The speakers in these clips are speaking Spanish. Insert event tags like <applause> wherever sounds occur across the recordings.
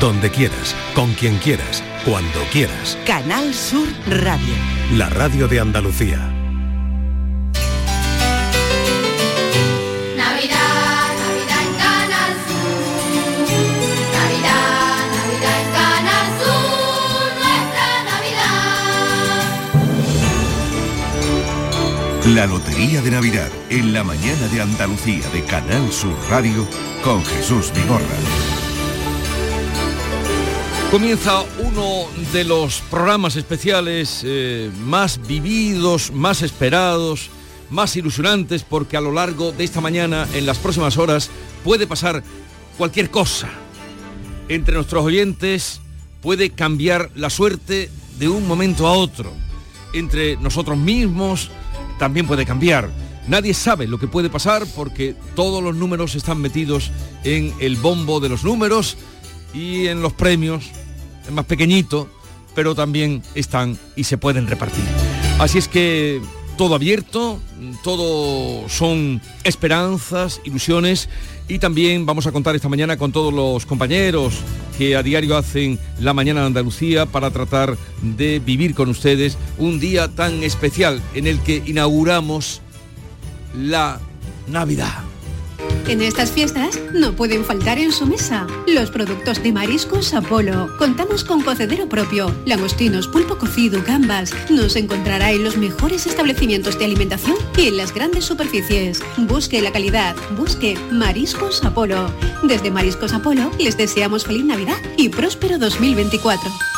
donde quieras, con quien quieras, cuando quieras. Canal Sur Radio. La radio de Andalucía. Navidad, Navidad en Canal Sur. Navidad, Navidad en Canal Sur. Nuestra Navidad. La Lotería de Navidad en la mañana de Andalucía de Canal Sur Radio con Jesús Vigorra. Comienza uno de los programas especiales eh, más vividos, más esperados, más ilusionantes, porque a lo largo de esta mañana, en las próximas horas, puede pasar cualquier cosa. Entre nuestros oyentes puede cambiar la suerte de un momento a otro. Entre nosotros mismos también puede cambiar. Nadie sabe lo que puede pasar porque todos los números están metidos en el bombo de los números y en los premios, más pequeñito, pero también están y se pueden repartir. Así es que todo abierto, todo son esperanzas, ilusiones y también vamos a contar esta mañana con todos los compañeros que a diario hacen la mañana de Andalucía para tratar de vivir con ustedes un día tan especial en el que inauguramos la Navidad. En estas fiestas no pueden faltar en su mesa los productos de Mariscos Apolo. Contamos con cocedero propio, langostinos, pulpo cocido, gambas. Nos encontrará en los mejores establecimientos de alimentación y en las grandes superficies. Busque la calidad, busque Mariscos Apolo. Desde Mariscos Apolo les deseamos feliz Navidad y próspero 2024.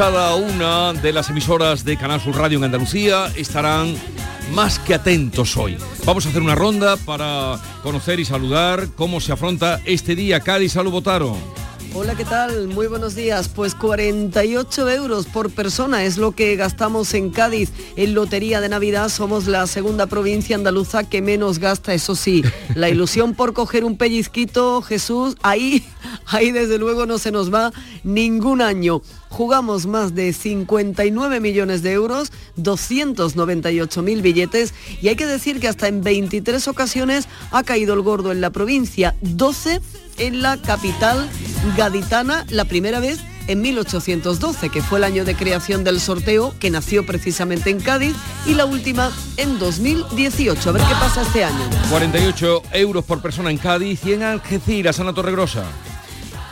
Cada una de las emisoras de Canal Sur Radio en Andalucía estarán más que atentos hoy. Vamos a hacer una ronda para conocer y saludar cómo se afronta este día. Cádiz, salud, Botaro. Hola, ¿qué tal? Muy buenos días. Pues 48 euros por persona es lo que gastamos en Cádiz. En Lotería de Navidad somos la segunda provincia andaluza que menos gasta, eso sí. La <laughs> ilusión por coger un pellizquito, Jesús, ahí, ahí desde luego no se nos va ningún año. Jugamos más de 59 millones de euros, 298 mil billetes y hay que decir que hasta en 23 ocasiones ha caído el gordo en la provincia, 12 en la capital gaditana, la primera vez en 1812, que fue el año de creación del sorteo, que nació precisamente en Cádiz, y la última en 2018. A ver qué pasa este año. 48 euros por persona en Cádiz y en Algeciras, Ana Torregrosa.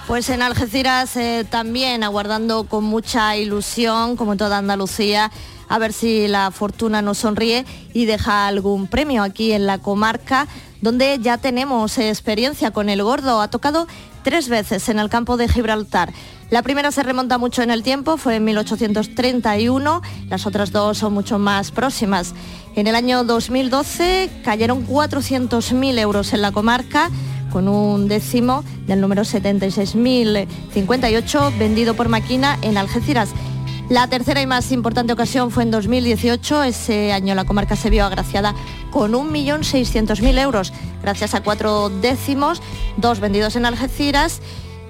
Pues en Algeciras eh, también aguardando con mucha ilusión, como en toda Andalucía, a ver si la fortuna nos sonríe y deja algún premio aquí en la comarca donde ya tenemos experiencia con el gordo. Ha tocado tres veces en el campo de Gibraltar. La primera se remonta mucho en el tiempo, fue en 1831, las otras dos son mucho más próximas. En el año 2012 cayeron 400.000 euros en la comarca, con un décimo del número 76.058 vendido por máquina en Algeciras. La tercera y más importante ocasión fue en 2018. Ese año la comarca se vio agraciada con 1.600.000 euros, gracias a cuatro décimos, dos vendidos en Algeciras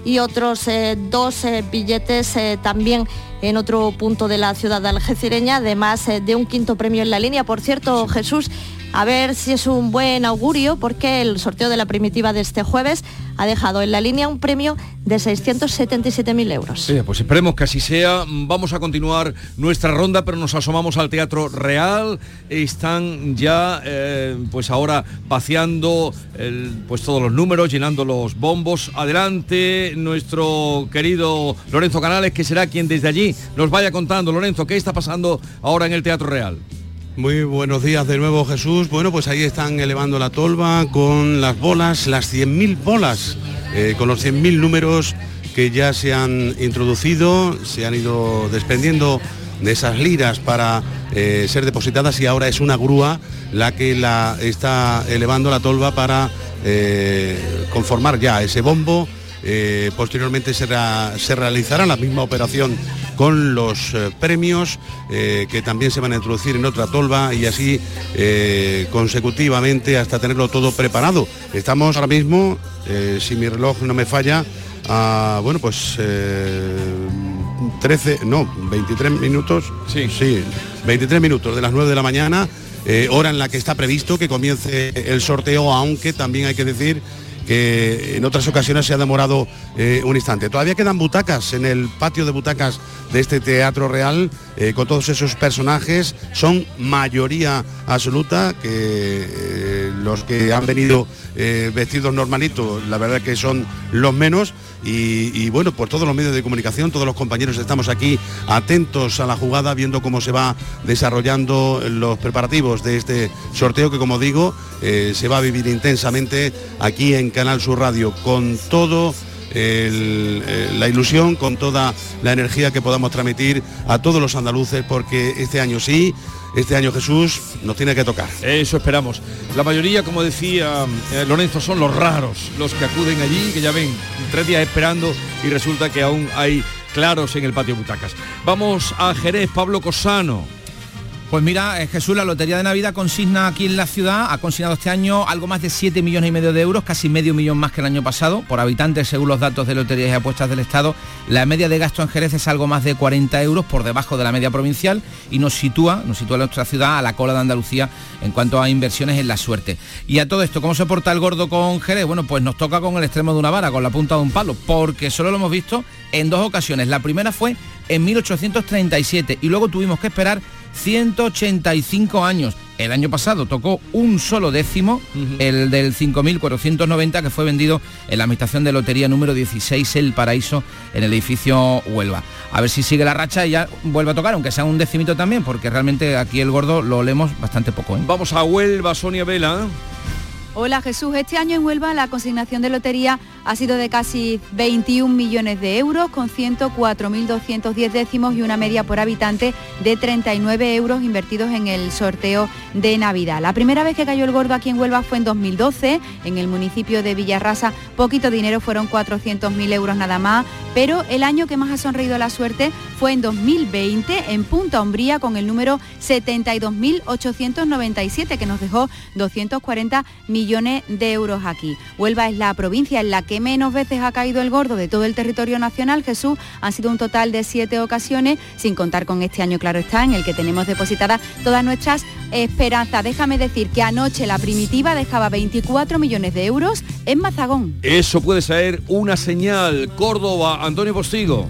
y otros eh, dos eh, billetes eh, también en otro punto de la ciudad algecireña, además eh, de un quinto premio en la línea. Por cierto, Jesús, a ver si es un buen augurio, porque el sorteo de la primitiva de este jueves ha dejado en la línea un premio de 677.000 euros. Pues esperemos que así sea. Vamos a continuar nuestra ronda, pero nos asomamos al Teatro Real. Están ya, eh, pues ahora vaciando el- pues todos los números, llenando los bombos. Adelante, nuestro querido Lorenzo Canales, que será quien desde allí nos vaya contando. Lorenzo, ¿qué está pasando ahora en el Teatro Real? Muy buenos días de nuevo Jesús. Bueno, pues ahí están elevando la tolva con las bolas, las 100.000 bolas, eh, con los 100.000 números que ya se han introducido, se han ido desprendiendo de esas liras para eh, ser depositadas y ahora es una grúa la que la está elevando la tolva para eh, conformar ya ese bombo. Eh, posteriormente se, realizará la misma operación con los eh, premios eh, que también se van a introducir en otra tolva y así consecutivamente hasta tenerlo todo preparado. Estamos ahora mismo, si mi reloj no me falla, a, bueno pues eh, 13, no, 23 minutos. Sí. Sí, 23 minutos de las 9 de la mañana, eh, hora en la que está previsto que comience el sorteo, aunque también hay que decir que en otras ocasiones se ha demorado eh, un instante. Todavía quedan butacas en el patio de butacas de este Teatro Real eh, con todos esos personajes. Son mayoría absoluta que eh, los que han venido vestidos normalitos, la verdad que son los menos. Y, bueno, por todos los medios de comunicación, todos los compañeros estamos aquí atentos a la jugada, viendo cómo se va desarrollando los preparativos de este sorteo que, como digo, eh, se va a vivir intensamente aquí en Canal Sur Radio, con todo eh, la ilusión, con toda la energía que podamos transmitir a todos los andaluces, porque este año sí, este año Jesús nos tiene que tocar. Eso esperamos. La mayoría, como decía eh, Lorenzo, son los raros, los que acuden allí, que ya ven, tres días esperando y resulta que aún hay claros en el patio butacas. Vamos a Jerez, Pablo Cosano. Pues mira, eh, Jesús, la Lotería de Navidad consigna aquí en la ciudad, ha consignado este año algo más de 7 millones y medio de euros, casi medio millón más que el año pasado, por habitantes según los datos de Loterías y Apuestas del Estado. La media de gasto en Jerez es algo más de 40 euros por debajo de la media provincial y nos sitúa, nos sitúa nuestra ciudad a la cola de Andalucía en cuanto a inversiones en la suerte. Y a todo esto, ¿cómo se porta el gordo con Jerez? Bueno, pues nos toca con el extremo de una vara, con la punta de un palo, porque solo lo hemos visto en dos ocasiones. La primera fue en 1837 y luego tuvimos que esperar 185 años. El año pasado tocó un solo décimo, el del 5.490 que fue vendido en la administración de lotería número 16 El Paraíso en el edificio Huelva. A ver si sigue la racha y ya vuelve a tocar, aunque sea un decimito también, porque realmente aquí el gordo lo olemos bastante poco. ¿eh? Vamos a Huelva, Sonia Vela. Hola Jesús, este año en Huelva la consignación de lotería ha sido de casi 21 millones de euros con 104.210 décimos y una media por habitante de 39 euros invertidos en el sorteo de Navidad. La primera vez que cayó el gordo aquí en Huelva fue en 2012, en el municipio de Villarrasa, poquito dinero, fueron 400.000 euros nada más, pero el año que más ha sonreído la suerte fue en 2020 en Punta Umbría con el número 72.897 que nos dejó 240 millones de euros aquí. Huelva es la provincia en la que menos veces ha caído el gordo de todo el territorio nacional. Jesús han sido un total de siete ocasiones, sin contar con este año, claro está, en el que tenemos depositadas todas nuestras esperanzas. Déjame decir que anoche la primitiva dejaba 24 millones de euros en Mazagón. Eso puede ser una señal. Córdoba, Antonio Postigo.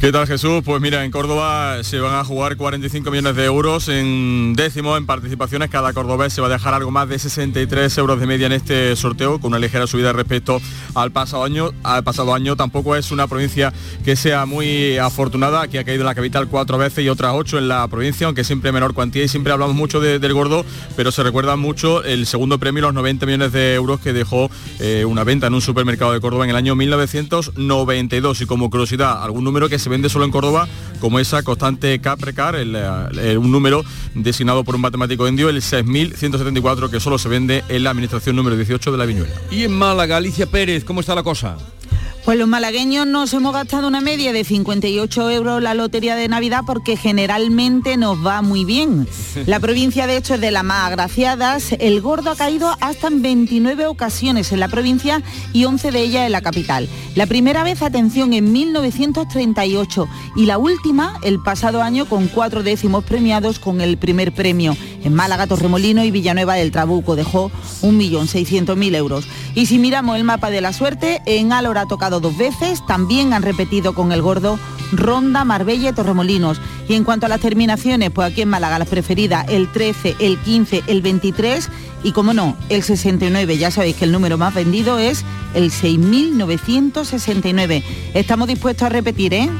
¿Qué tal Jesús? Pues mira, en Córdoba se van a jugar 45 millones de euros en décimo en participaciones. Cada cordobés se va a dejar algo más de 63 euros de media en este sorteo, con una ligera subida respecto al pasado año. Al pasado año tampoco es una provincia que sea muy afortunada, que ha caído la capital cuatro veces y otras ocho en la provincia, aunque siempre menor cuantía y siempre hablamos mucho de- del gordo, pero se recuerda mucho el segundo premio, los 90 millones de euros que dejó eh, una venta en un supermercado de Córdoba en el año 1992. Y como curiosidad, algún número que se vende solo en Córdoba, como esa constante Caprecar, el, eh, un número designado por un matemático indio, el 6174, que solo se vende en la administración número 18 de la Viñuela. Y en Málaga, Alicia Pérez, ¿cómo está la cosa? Pues los malagueños nos hemos gastado una media de 58 euros la lotería de Navidad porque generalmente nos va muy bien. La <laughs> provincia de hecho es de las más agraciadas. El gordo ha caído hasta en 29 ocasiones en la provincia y 11 de ellas en la capital. La primera vez, atención, en 1938 y la última el pasado año con cuatro décimos premiados con el primer premio. En Málaga, Torremolino y Villanueva del Trabuco dejó 1.600.000 euros. Y si miramos el mapa de la suerte, en Álora ha tocado dos veces, también han repetido con el gordo Ronda, Marbella y Torremolinos. Y en cuanto a las terminaciones, pues aquí en Málaga las preferidas, el 13, el 15, el 23 y como no, el 69. Ya sabéis que el número más vendido es el 6.969. Estamos dispuestos a repetir, ¿eh?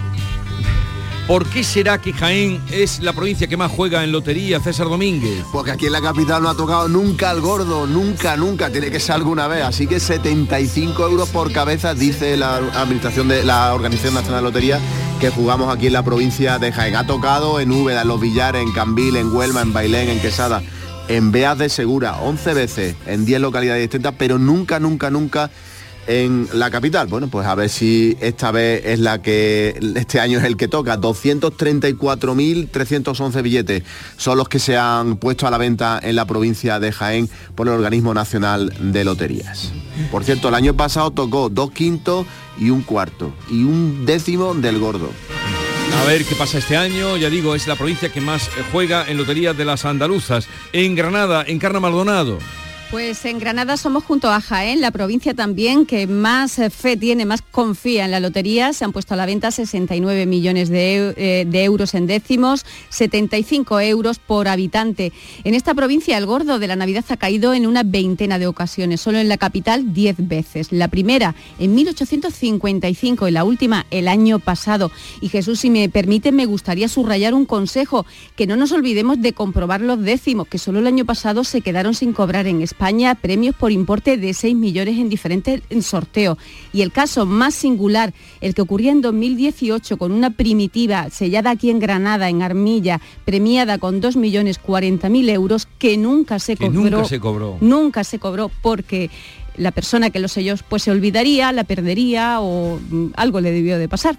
¿Por qué será que Jaén es la provincia que más juega en lotería, César Domínguez? Porque aquí en la capital no ha tocado nunca el gordo, nunca, nunca, tiene que ser alguna vez. Así que 75 euros por cabeza, dice la administración de la Organización Nacional de Lotería, que jugamos aquí en la provincia de Jaén. Ha tocado en Úbeda, en Los Villares, en Cambil, en Huelma, en Bailén, en Quesada, en Beas de Segura, 11 veces, en 10 localidades distintas, pero nunca, nunca, nunca en la capital. Bueno, pues a ver si esta vez es la que este año es el que toca. 234.311 billetes son los que se han puesto a la venta en la provincia de Jaén por el Organismo Nacional de Loterías. Por cierto, el año pasado tocó dos quintos y un cuarto y un décimo del gordo. A ver qué pasa este año. Ya digo, es la provincia que más juega en loterías de las andaluzas. En Granada, en Carna Maldonado. Pues en Granada somos junto a Jaén, la provincia también que más eh, fe tiene, más confía en la lotería. Se han puesto a la venta 69 millones de, eh, de euros en décimos, 75 euros por habitante. En esta provincia el gordo de la Navidad ha caído en una veintena de ocasiones, solo en la capital 10 veces. La primera en 1855 y la última el año pasado. Y Jesús, si me permite, me gustaría subrayar un consejo, que no nos olvidemos de comprobar los décimos, que solo el año pasado se quedaron sin cobrar en España premios por importe de 6 millones en diferentes sorteos. Y el caso más singular, el que ocurría en 2018 con una primitiva sellada aquí en Granada, en Armilla, premiada con 2 millones 40 mil euros, que nunca se Que cobró. nunca se cobró. Nunca se cobró porque la persona que lo selló pues se olvidaría, la perdería o mm, algo le debió de pasar.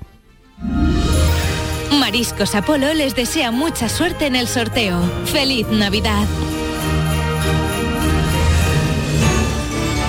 Mariscos Apolo les desea mucha suerte en el sorteo. ¡Feliz Navidad!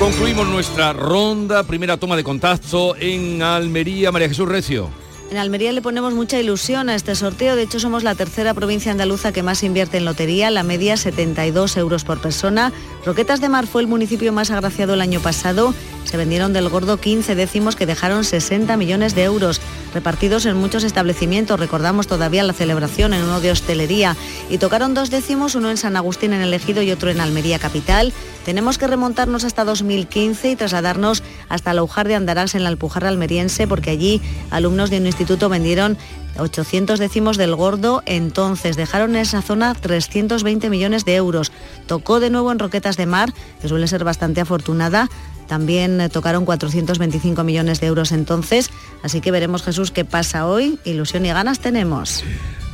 Concluimos nuestra ronda, primera toma de contacto en Almería, María Jesús Recio. En Almería le ponemos mucha ilusión a este sorteo. De hecho, somos la tercera provincia andaluza que más invierte en lotería, la media 72 euros por persona. Roquetas de Mar fue el municipio más agraciado el año pasado. Se vendieron del gordo 15 décimos que dejaron 60 millones de euros repartidos en muchos establecimientos. Recordamos todavía la celebración en uno de hostelería. Y tocaron dos décimos, uno en San Agustín en el Ejido y otro en Almería Capital. Tenemos que remontarnos hasta 2015 y trasladarnos hasta Laujar de Andarás en la Alpujarra almeriense porque allí alumnos de un instituto vendieron 800 décimos del gordo, entonces dejaron en esa zona 320 millones de euros. Tocó de nuevo en Roquetas de Mar, que suele ser bastante afortunada, también eh, tocaron 425 millones de euros entonces, así que veremos Jesús qué pasa hoy, ilusión y ganas tenemos.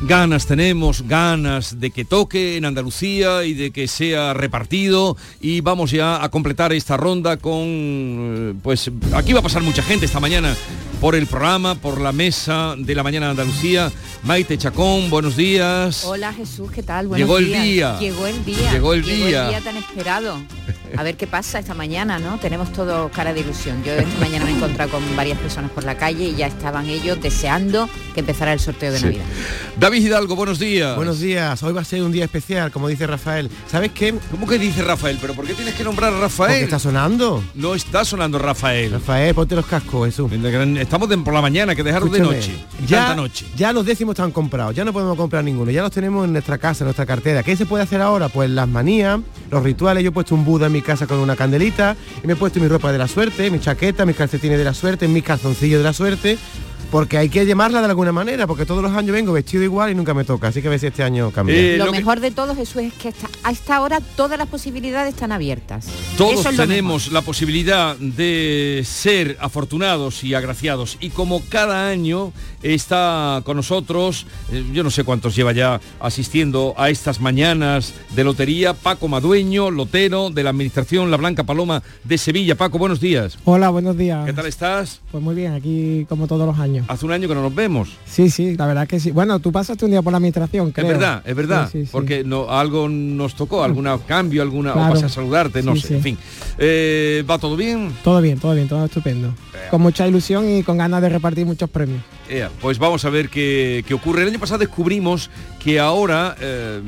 Ganas tenemos, ganas de que toque en Andalucía y de que sea repartido. Y vamos ya a completar esta ronda con, eh, pues aquí va a pasar mucha gente esta mañana por el programa, por la mesa de la mañana de Andalucía. Maite Chacón, buenos días. Hola Jesús, ¿qué tal? Buenos Llegó el días. día. Llegó el día. Llegó el día. día tan esperado. A ver qué pasa esta mañana, ¿no? Tenemos todo cara de ilusión. Yo esta mañana me he encontrado con varias personas por la calle y ya estaban ellos deseando que empezara el sorteo de Sí. Navidad. David Hidalgo, buenos días. Buenos días, hoy va a ser un día especial, como dice Rafael. ¿Sabes qué? ¿Cómo que dice Rafael? ¿Pero por qué tienes que nombrar a Rafael? Porque está sonando. No está sonando Rafael. Rafael, ponte los cascos, Jesús. Estamos de- por la mañana, que dejaron de noche. Ya, tanta noche. ya los décimos están comprados, ya no podemos comprar ninguno, ya los tenemos en nuestra casa, en nuestra cartera. ¿Qué se puede hacer ahora? Pues las manías, los rituales. Yo he puesto un Buda en mi casa con una candelita, y me he puesto mi ropa de la suerte, mi chaqueta, mis calcetines de la suerte, mis calzoncillos de la suerte. Porque hay que llamarla de alguna manera, porque todos los años vengo vestido igual y nunca me toca. Así que a ver si este año cambia. Eh, lo, mejor de todo, Jesús, es que hasta- a esta hora todas las posibilidades están abiertas. Todos es tenemos la posibilidad de ser afortunados y agraciados. Y como cada año está con nosotros, eh, yo no sé cuántos lleva ya asistiendo a estas mañanas de lotería, Paco Madueño, lotero de la Administración La Blanca Paloma de Sevilla. Paco, buenos días. Hola, buenos días. ¿Qué tal estás? Pues muy bien, aquí como todos los años. Hace un año que no nos vemos. Sí, sí, la verdad que sí. Bueno, tú pasaste un día por la administración, creo. Es verdad, es verdad, Sí, sí, sí. porque no, algo nos tocó, algún cambio, alguna, Claro. o pasé a saludarte, no sé, en fin. Eh, ¿Va todo bien? Todo bien, todo bien, todo estupendo. Con mucha ilusión y con ganas de repartir muchos premios. Pues vamos a ver qué, qué ocurre. El año pasado descubrimos que ahora eh,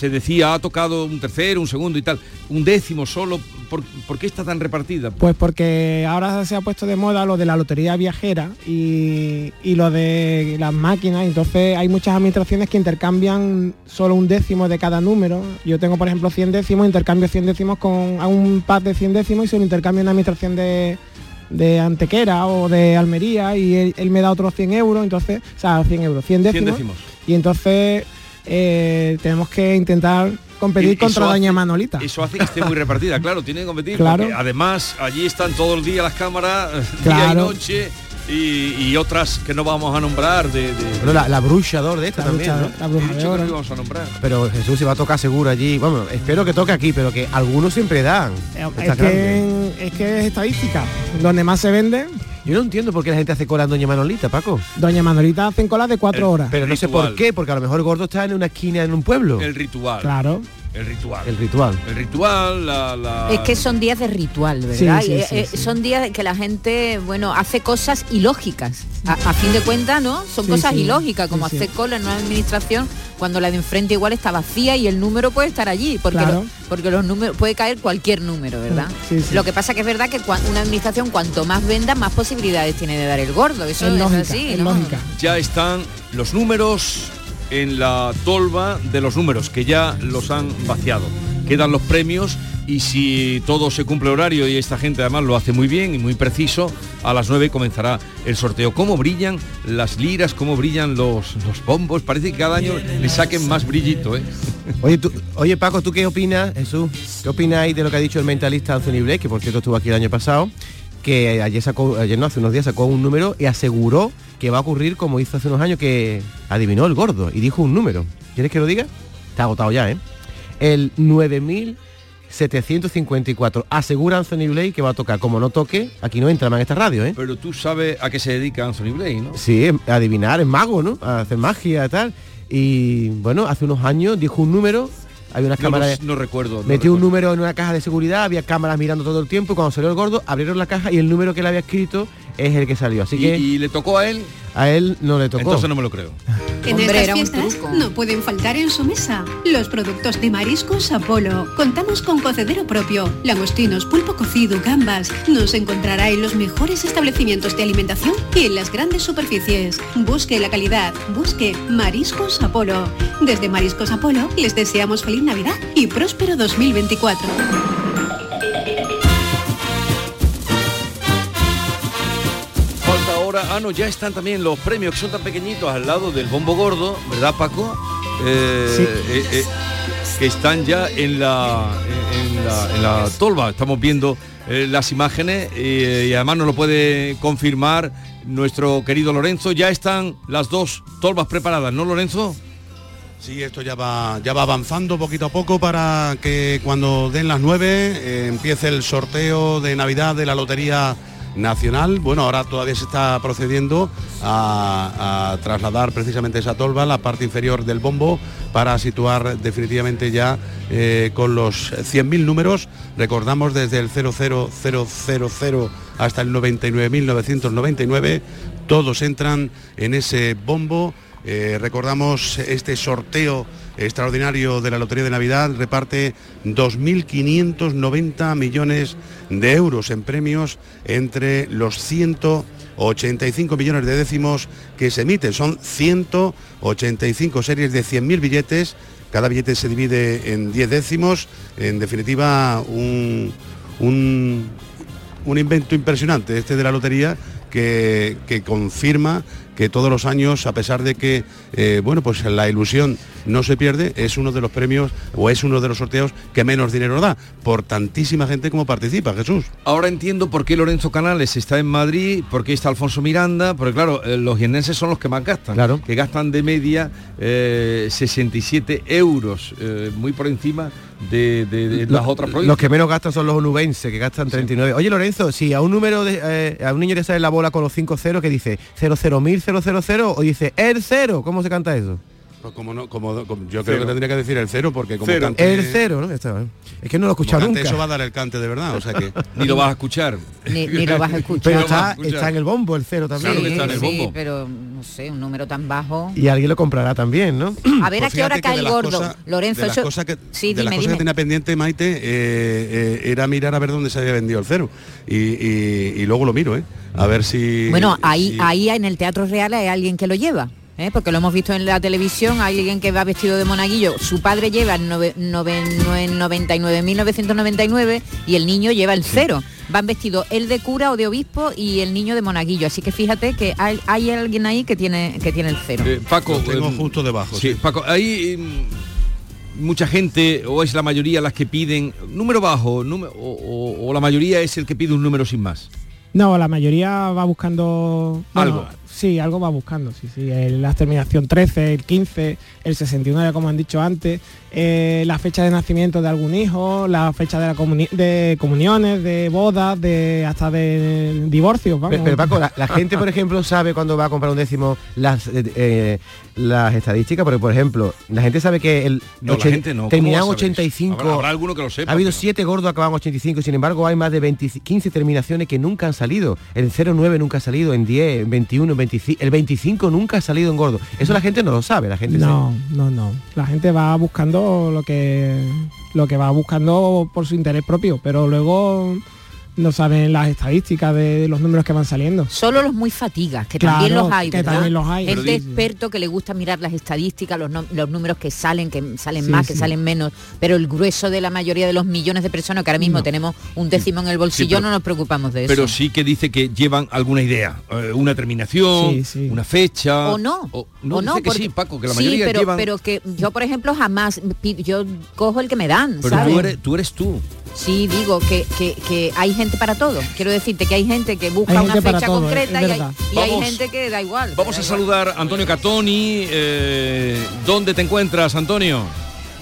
se decía, ha tocado un tercero, un segundo y tal, un décimo solo. ¿Por, por qué está tan repartida? Pues porque ahora se ha puesto de moda lo de la lotería viajera y, y lo de las máquinas, entonces hay muchas administraciones que intercambian solo un décimo de cada número. Yo tengo, por ejemplo, 100 décimos, intercambio 100 décimos con a un pack de 100 décimos y se lo intercambio en una administración de, de Antequera o de Almería y él, él me da otros 100 euros, entonces, o sea, 100 euros, 100 100 décimos. décimos. Y entonces eh, tenemos que intentar competir Y- contra Doña Manolita. Eso hace que esté muy repartida, <laughs> claro, tiene que competir. Claro. porque además, allí están todo el día las cámaras, <laughs> día y Claro. noche, y, y otras que no vamos a nombrar de... la, la bruchador de esta La también, brucha- ¿no? la bruja He de dicho que oro. no íbamos a nombrar. Pero Jesús se va a tocar seguro allí. Bueno, espero que toque aquí, pero que algunos siempre dan. Está Es que, es que es estadística. Donde más se vende, Yo no entiendo por qué la gente hace cola en Doña Manolita, Paco. Doña Manolita hacen cola de cuatro horas. Pero no sé por qué, porque a lo mejor el gordo está en una esquina en un pueblo. El ritual. Claro. El ritual. El ritual. El ritual, la... la- Es que son días de ritual, ¿verdad? Sí, sí, Y, sí, eh, sí. Son días que la gente, bueno, hace cosas ilógicas. A, a fin de cuentas, ¿no? Son Sí, cosas sí, ilógicas, como sí, sí. hacer cola en una administración cuando la de enfrente igual está vacía y el número puede estar allí, porque, Claro. lo- porque los números puede caer cualquier número, ¿verdad? Sí, sí. Lo que pasa que es verdad que cua- una administración cuanto más venda, más posibilidades tiene de dar el gordo. Eso Es es, lógica, así, es ¿no? lógica. ya están los números en la tolva de los números, que ya los han vaciado. Quedan los premios y si todo se cumple horario y esta gente además lo hace muy bien y muy preciso, a las 9 comenzará el sorteo. ¿Cómo brillan las liras? ¿Cómo brillan los, los bombos? Parece que cada año le saquen más brillito, ¿eh? <laughs> Oye, tú- oye, Paco, ¿tú qué opinas, Jesús? ¿Qué opináis de lo que ha dicho el mentalista Anthony Blake, que por cierto estuvo aquí el año pasado, que ayer sacó, ayer no, hace unos días sacó un número y aseguró que va a ocurrir como hizo hace unos años que adivinó el gordo y dijo un número. ¿Quieres que lo diga? Está agotado ya, ¿eh? El 9754. Asegura Anthony Blake que va a tocar. Como no toque, aquí no entra más en esta radio, ¿eh? Pero tú sabes a qué se dedica Anthony Blake, ¿no? Sí, adivinar, es mago, ¿no? A hacer magia y tal. Y bueno, hace unos años dijo un número, hay unas cámaras... no- no recuerdo. no Metió un número en una caja de seguridad, había cámaras mirando todo el tiempo y cuando salió el gordo abrieron la caja y el número que él había escrito es el que salió. Así ¿Y, que y le tocó a él? a él no le tocó. Entonces no me lo creo. En Hombre, estas fiestas no pueden faltar en su mesa los productos de mariscos Apolo. Contamos con cocedero propio, langostinos, pulpo cocido, gambas. Nos encontrará en los mejores establecimientos de alimentación y en las grandes superficies. Busque la calidad, busque Mariscos Apolo. Desde Mariscos Apolo les deseamos feliz Navidad y próspero 2024. Ahora, ah no, ya están también los premios que son tan pequeñitos al lado del bombo gordo, ¿verdad Paco? Eh, Sí. eh, eh, que están ya en la, en la, en la tolva. Estamos viendo eh, las imágenes eh, y además nos lo puede confirmar nuestro querido Lorenzo. Ya están las dos tolvas preparadas, ¿no Lorenzo? Sí, esto ya va, ya va avanzando poquito a poco para que cuando den las 9 eh, empiece el sorteo de Navidad de la Lotería nacional. Bueno, ahora todavía se está procediendo a, trasladar precisamente esa tolva, la parte inferior del bombo, para situar definitivamente ya eh, con los 100.000 números. Recordamos desde el 00000 hasta el 99.999, todos entran en ese bombo. Eh, recordamos este sorteo extraordinario de la Lotería de Navidad, reparte 2.590 millones de euros en premios entre los 185 millones de décimos que se emiten. Son 185 series de 100.000 billetes, cada billete se divide en 10 décimos, en definitiva un, un, invento impresionante este de la lotería que, que confirma que todos los años, a pesar de que eh, bueno, pues la ilusión no se pierde, es uno de los premios o es uno de los sorteos que menos dinero da, por tantísima gente como participa, Jesús. Ahora entiendo por qué Lorenzo Canales está en Madrid, por qué está Alfonso Miranda, porque claro, eh, los jiennenses son los que más gastan, Claro. que gastan de media eh, 67 euros, eh, muy por encima de, de- de las Lo- otras provincias. Los que menos gastan son los onubenses, que gastan 39. Oye, Lorenzo, si a un número de, eh, a un niño le sale la bola con los 5 ceros que dice 00000 000 o dice el cero, ¿cómo se canta eso? Pues como no, como, como- yo creo Cero. que tendría que decir el cero porque como Cero. cante- El cero, ¿no? Está, ¿eh? Es que no lo he escuchado nunca. Eso va a dar el cante de verdad, o sea que <laughs> Ni lo vas a escuchar. Ni, ni lo vas a <laughs> escuchar. Pero está, está en el bombo el cero también. Sí, pero no sé, un número tan bajo. Y alguien lo comprará también, ¿no? <clears throat> A ver a Pues qué hora cae el las gordo. cosas- Lorenzo, de las eso... cosas que, sí, de las dime, cosas dime. que tenía pendiente Maite eh, eh, era mirar a ver dónde se había vendido el cero y, y- y luego lo miro eh a ver si Bueno, ahí, si- ahí en el Teatro Real hay alguien que lo lleva. ¿Eh? Porque lo hemos visto en la televisión, hay alguien que va vestido de monaguillo, su padre lleva el nove- nove- nue- 99.999 y el niño lleva el cero. Van vestidos el de cura o de obispo y el niño de monaguillo. Así que fíjate que hay, hay alguien ahí que tiene, que tiene el cero. Eh, Paco, Lo tengo em, justo debajo Sí, Paco, hay em, mucha gente, o es la mayoría las que piden número bajo, número- o, o- o la mayoría es el que pide un número sin más. No, la mayoría va buscando bueno, Algo. Sí, algo va buscando, sí, sí. el- la terminación 13, el 15, el 69, como han dicho antes, eh, la fecha de nacimiento de algún hijo, la fecha de, la comuni- de comuniones, de bodas, de hasta de divorcios, vamos. Pero, pero, Paco, la, la gente, por <laughs> ejemplo, sabe cuando va a comprar un décimo las, eh, eh, las estadísticas, porque, por ejemplo, la gente sabe que el No, la gente no. ¿Cómo terminaban va a saber eso? 85. Habrá, habrá alguno que lo sepa. Ha habido pero- siete gordos acababan 85, sin embargo hay más de 20 15 terminaciones que nunca han salido. El 09 nunca ha salido, en 10, en 21, en 25, el 25 nunca ha salido en gordo. Eso la gente no lo sabe, la gente No, no, no. La gente va buscando lo que lo que va buscando por su interés propio, pero luego no saben las estadísticas de los números que van saliendo. Solo los muy fatigas, que Claro, también los hay, que ¿verdad? también los hay. Gente experto que le gusta mirar las estadísticas, los, los números que salen, que salen Sí, más, que salen menos, pero el grueso de la mayoría de los millones de personas que ahora mismo No. tenemos un décimo en el bolsillo, pero- no nos preocupamos de eso. Pero sí que dice que llevan alguna idea, eh, una terminación, Sí, sí. una fecha. o no, O, o dice no, que porque- sí, Paco, que la sí, mayoría pero, llevan... pero que yo, por ejemplo, jamás, yo cojo el que me dan, pero ¿sabes? tú eres, tú eres tú. Sí, digo que, que, que hay gente para todo. Quiero decirte que hay gente que busca una fecha todo, concreta y, hay, gente que da igual. Vamos da a igual. saludar a Antonio Catoni. eh, ¿Dónde te encuentras, Antonio?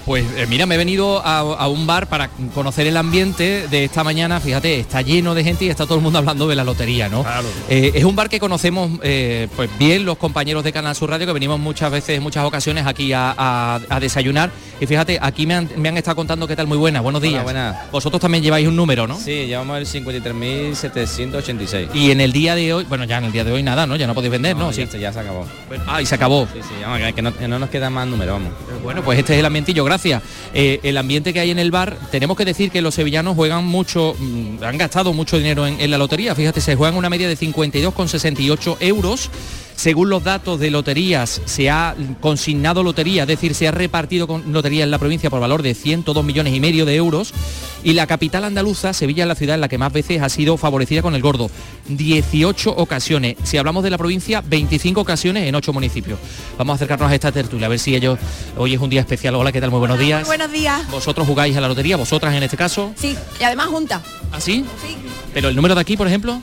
Pues eh, mira, me he venido a, a un bar para conocer el ambiente de esta mañana. Fíjate, está lleno de gente y está todo el mundo hablando de la lotería, ¿no? Eh, es un bar que conocemos eh, pues bien los compañeros de Canal Sur Radio, que venimos muchas veces, en muchas ocasiones aquí a, a- a desayunar. Y fíjate, aquí me han, me han estado contando qué tal, muy buena, buenos días. Vosotros también lleváis un número, ¿no? Sí, llevamos el 53.786. Y en el día de hoy, bueno, ya en el día de hoy nada, ¿no? Ya no podéis vender, ¿no? No, Sí. ya, se acabó. Ah, y se acabó. Sí, sí, vamos, que no, que no nos queda más número, vamos. Bueno, pues este es el ambientillo, gracias. Eh, el ambiente que hay en el bar, tenemos que decir que los sevillanos juegan mucho, mm, han gastado mucho dinero en, en la lotería. Fíjate, se juegan una media de 52,68 euros. Según los datos de loterías, se ha consignado lotería, es decir, se ha repartido con lotería en la provincia por valor de 102 millones y medio de euros. Y la capital andaluza, Sevilla, es la ciudad en la que más veces ha sido favorecida con el gordo. 18 ocasiones. Si hablamos de la provincia, 25 ocasiones en 8 municipios. Vamos a acercarnos a esta tertulia, a ver si ellos... Hoy es un día especial. Hola, ¿qué tal? Muy buenos días. Buenos días. ¿Vosotros jugáis a la lotería? ¿Vosotras en este caso? Sí, y además junta. ¿Así? Sí. ¿Pero el número de aquí, por ejemplo?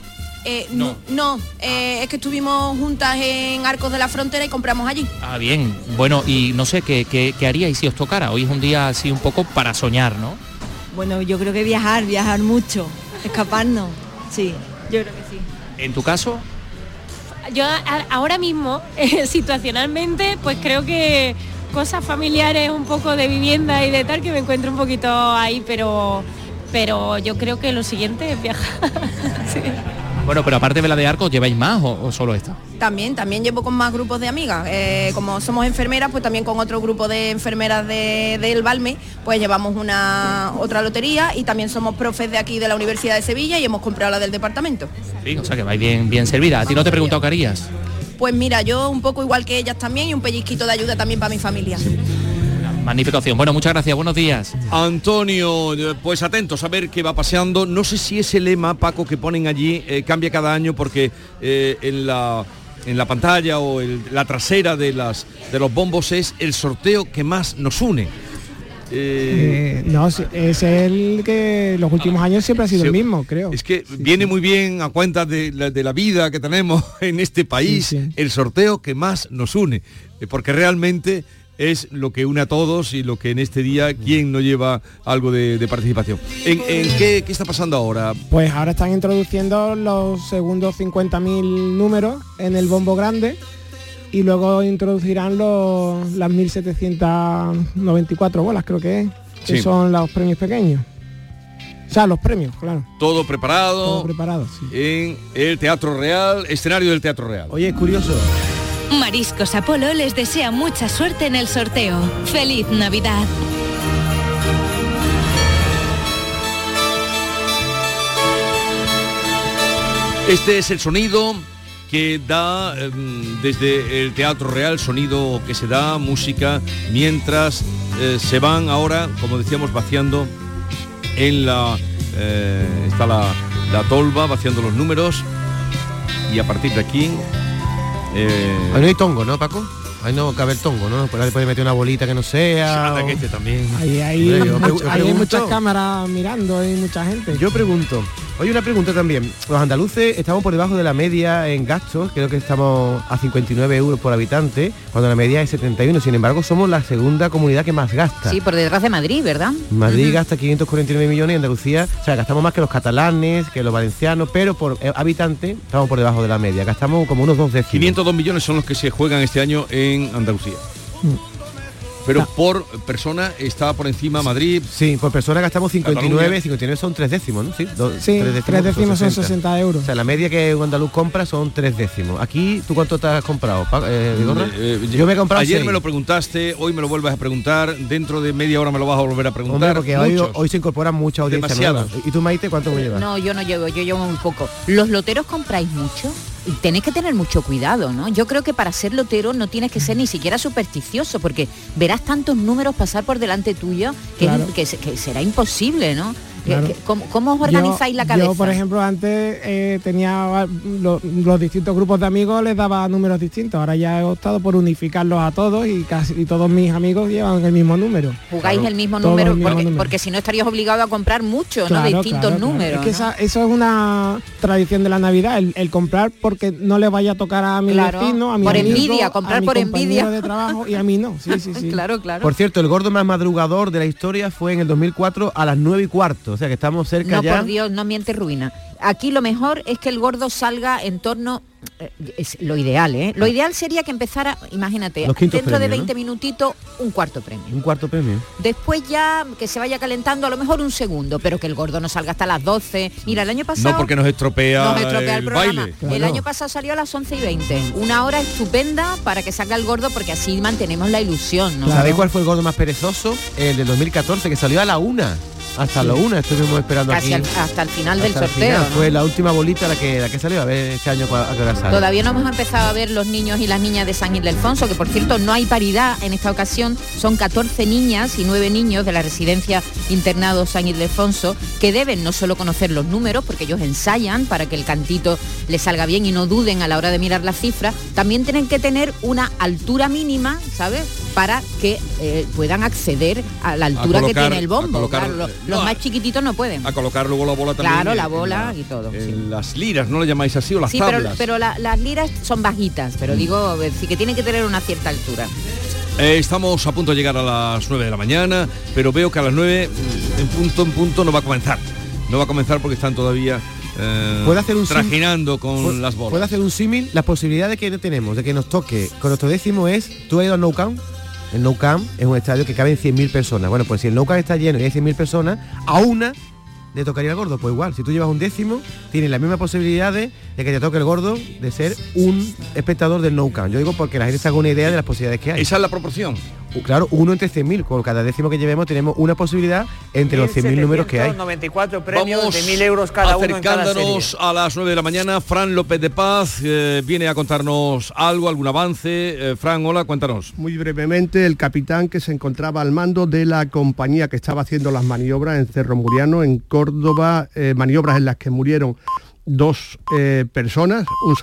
Eh, no, no eh, es que estuvimos juntas en Arcos de la Frontera y compramos allí. Ah, bien. Bueno, y no sé, ¿qué, qué, qué haríais si os tocara? Hoy es un día así un poco para soñar, ¿no? Bueno, yo creo que viajar, viajar mucho, escaparnos, sí. Yo creo que sí. En tu caso, Yo a- ahora mismo, <laughs> eh, situacionalmente, pues creo que cosas familiares, un poco de vivienda y de tal, que me encuentro un poquito ahí, pero, pero yo creo que lo siguiente es viajar. <laughs> Sí. Bueno, pero aparte de la de arco, ¿lleváis más o, o solo esta? También, también llevo con más grupos de amigas. Eh, como somos enfermeras, pues también con otro grupo de enfermeras de- del Balme, pues llevamos una otra lotería y también somos profes de aquí de la Universidad de Sevilla y hemos comprado la del departamento. Sí, o sea que vais bien, bien servida. A ti no te he preguntado qué harías. Pues mira, yo un poco igual que ellas también y un pellizquito de ayuda también para mi familia. Magnífica opción. Bueno, muchas gracias. Buenos días. Antonio, eh, pues atentos a ver qué va paseando. No sé si ese lema, Paco, que ponen allí eh, cambia cada año porque eh, en la en la pantalla o el- la trasera de las de los bombos es el sorteo que más nos une. Eh, Eh, no, es el que los últimos años siempre ha sido el mismo, creo. Es que viene muy bien a cuenta de la, de la vida que tenemos <laughs> en este país, el sorteo que más nos une, porque realmente es lo que une a todos y lo que en este día, ¿quién no lleva algo de, de participación? ¿En, en qué, qué está pasando ahora? Pues ahora están introduciendo los segundos 50.000 números en el bombo grande y luego introducirán los, las 1.794 bolas, creo que es, que Sí. son los premios pequeños. O sea, los premios, claro. Todo preparado, Todo preparado, en el Teatro Real, escenario del Teatro Real. Oye, es curioso. Mariscos Apolo les desea mucha suerte en el sorteo. ¡Feliz Navidad! Este es el sonido que da em, desde el Teatro Real, sonido que se da, música, mientras eh, se van ahora, como decíamos, vaciando en la... eh, está la, la tolva, vaciando los números y a partir de aquí... eh, Ahí no hay tongo, ¿no, Paco? Ahí no cabe el tongo, ¿no? Por ahí puede meter una bolita que no sea. o- que este también. Ahí hay, Hombre, yo much- pregu- yo ahí hay pregunto. muchas cámaras mirando y mucha gente. Yo pregunto, oye una pregunta también. Los andaluces estamos por debajo de la media en gastos, creo que estamos a 59 euros por habitante, cuando la media es 71. Sin embargo, somos la segunda comunidad que más gasta. Sí, por detrás de Madrid, ¿verdad? Madrid gasta 549 millones y Andalucía, o sea, gastamos más que los catalanes, que los valencianos, pero por eh, habitante estamos por debajo de la media. Gastamos como unos dos décimos. 502 millones son los que se juegan este año en Andalucía. Pero por persona está por encima Madrid. Sí, por persona gastamos 59, Cataluña. 59 son tres décimos, ¿no? Sí, do- Sí, tres décimos son 60 euros. O sea, la media que un andaluz compra son tres décimos. Aquí, ¿tú cuánto te has comprado, eh, Vigorra? Eh, Yo me he comprado Ayer seis. me lo preguntaste, hoy me lo vuelves a preguntar, dentro de media hora me lo vas a volver a Hombre, preguntar. porque hoy, hoy se incorpora mucha audiencia nueva. ¿Y tú, Maite, cuánto me llevas? No, yo no llevo, yo llevo muy poco. ¿Los loteros compráis mucho? Y Tenéis que tener mucho cuidado, ¿no? Yo creo que para ser lotero no tienes que ser ni siquiera supersticioso, porque verás tantos números pasar por delante tuyo que, es- que será imposible, ¿no? Claro. ¿Cómo, cómo os organizáis Yo- la cabeza? Yo, por ejemplo, antes eh, tenía lo- los distintos grupos de amigos les daba números distintos. Ahora ya he optado por unificarlos a todos y casi y todos mis amigos llevan el mismo número. Jugáis el mismo Todos número, el mismo porque, número. porque si no estarías obligado a comprar mucho, ¿no? Claro, Distintos claro, claro. números. Es que ¿no? esa- eso es una tradición de la Navidad, el, el comprar porque no le vaya a tocar a mi Claro, vecino, a mi por amigo, envidia, a comprar mi por envidia. de trabajo y a mí no. Sí, sí, <laughs> sí. claro, claro. Por cierto, el gordo más madrugador de la historia fue en el 2004 a las 9 y cuarto. O sea, que estamos cerca No, ya. por Dios, no miente ruina. Aquí lo mejor es que el gordo salga en torno, eh, es lo ideal, ¿eh? Lo ideal sería que empezara, imagínate, dentro de premios, 20 minutitos, un cuarto premio. Un cuarto premio. Después ya que se vaya calentando, a lo mejor un segundo, pero que el gordo no salga hasta las 12. Mira, el año pasado... No porque nos estropea, nos estropea el, el programa. baile. El Claro. año pasado salió a las 11 y 20. Una hora estupenda para que salga el gordo porque así mantenemos la ilusión, ¿no? ¿Sabéis cuál fue el gordo más perezoso? El del 2014, que salió a la una. Hasta la una estuvimos esperando Casi aquí. al- hasta el final del el sorteo. final. ¿no? Fue la última bolita la que, la que salió. A ver este año a qué hora sale. Todavía no hemos empezado a ver los niños y las niñas de San Ildefonso, que por cierto no hay paridad en esta ocasión. Son 14 niñas y 9 niños de la residencia internado San Ildefonso que deben no solo conocer los números, porque ellos ensayan para que el cantito les salga bien y no duden a la hora de mirar las cifras, también tienen que tener una altura mínima, ¿sabes? Para que eh, puedan acceder a la altura que colocar- tiene el bombo. a colocar- Claro, los, no, más chiquititos no pueden. A colocar luego la bola también. Claro, la bola y todo, En las liras, ¿no le llamáis así? O las Sí, tablas. pero la- las liras son bajitas, pero Mm. digo, eh, sí que tienen que tener una cierta altura. Eh, estamos a punto de llegar a las 9 de la mañana, pero veo que a las 9 mm, en punto en punto no va a comenzar. No va a comenzar porque están todavía eh, Puede hacer un trajinando con las bolas. Puede hacer un símil. La posibilidad de que tenemos de que nos toque con nuestro décimo es, ¿tú has ido al No Camp? El No Camp es un estadio que caben 100.000 personas. Bueno, pues si el No Camp está lleno y hay 100.000 personas, a una le tocaría el gordo. Pues igual, si tú llevas un décimo, tienes la misma posibilidad de, de que te toque el gordo de ser un espectador del No Camp. Yo digo porque la gente se haga una idea de las posibilidades que hay. Esa es la proporción. Claro, uno entre 100.000. Con cada décimo que llevemos tenemos una posibilidad entre los 100.000 números que hay. 94 premios Vamos de 1.000 euros cada uno en cada serie. acercándonos a las 9 de la mañana. Fran López de Paz eh, viene a contarnos algo, algún avance. Eh, Fran, hola, cuéntanos. Muy brevemente, el capitán que se encontraba al mando de la compañía que estaba haciendo las maniobras en Cerro Muriano, en Córdoba, eh, maniobras en las que murieron dos eh, personas, un